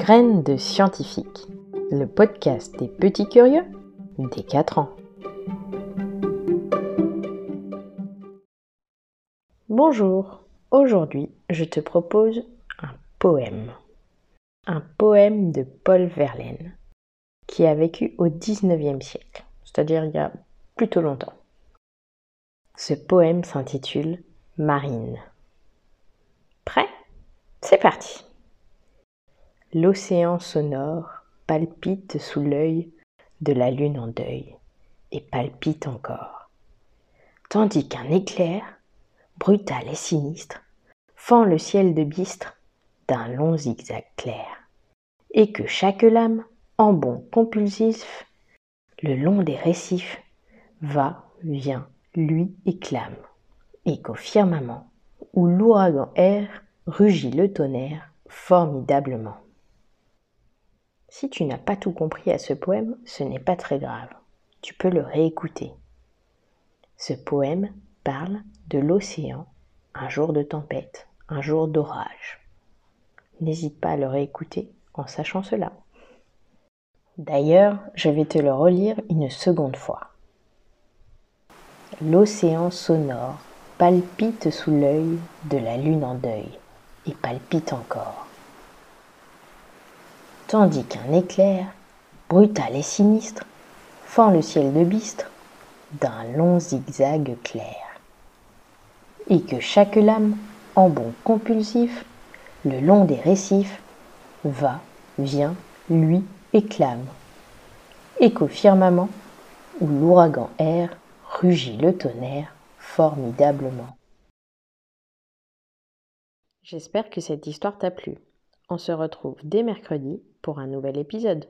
Graines de scientifiques, le podcast des petits curieux des 4 ans. Bonjour, aujourd'hui je te propose un poème. Un poème de Paul Verlaine, qui a vécu au 19e siècle, c'est-à-dire il y a plutôt longtemps. Ce poème s'intitule Marine. Prêt? C'est parti L'océan sonore palpite sous l'œil de la lune en deuil, et palpite encore. Tandis qu'un éclair, brutal et sinistre, fend le ciel de bistre d'un long zigzag clair, et que chaque lame, en bond compulsif, le long des récifs, va, vient, lui et clame, et qu'au firmament, où l'ouragan erre, rugit le tonnerre formidablement. Si tu n'as pas tout compris à ce poème, ce n'est pas très grave. Tu peux le réécouter. Ce poème parle de l'océan, un jour de tempête, un jour d'orage. N'hésite pas à le réécouter en sachant cela. D'ailleurs, je vais te le relire une seconde fois. L'océan sonore palpite sous l'œil de la lune en deuil et palpite encore tandis qu'un éclair, brutal et sinistre, fend le ciel de bistre d'un long zigzag clair, et que chaque lame, en bond compulsif, le long des récifs, va, vient, lui et clame, et qu'au firmament, où l'ouragan erre, rugit le tonnerre formidablement. J'espère que cette histoire t'a plu. On se retrouve dès mercredi pour un nouvel épisode.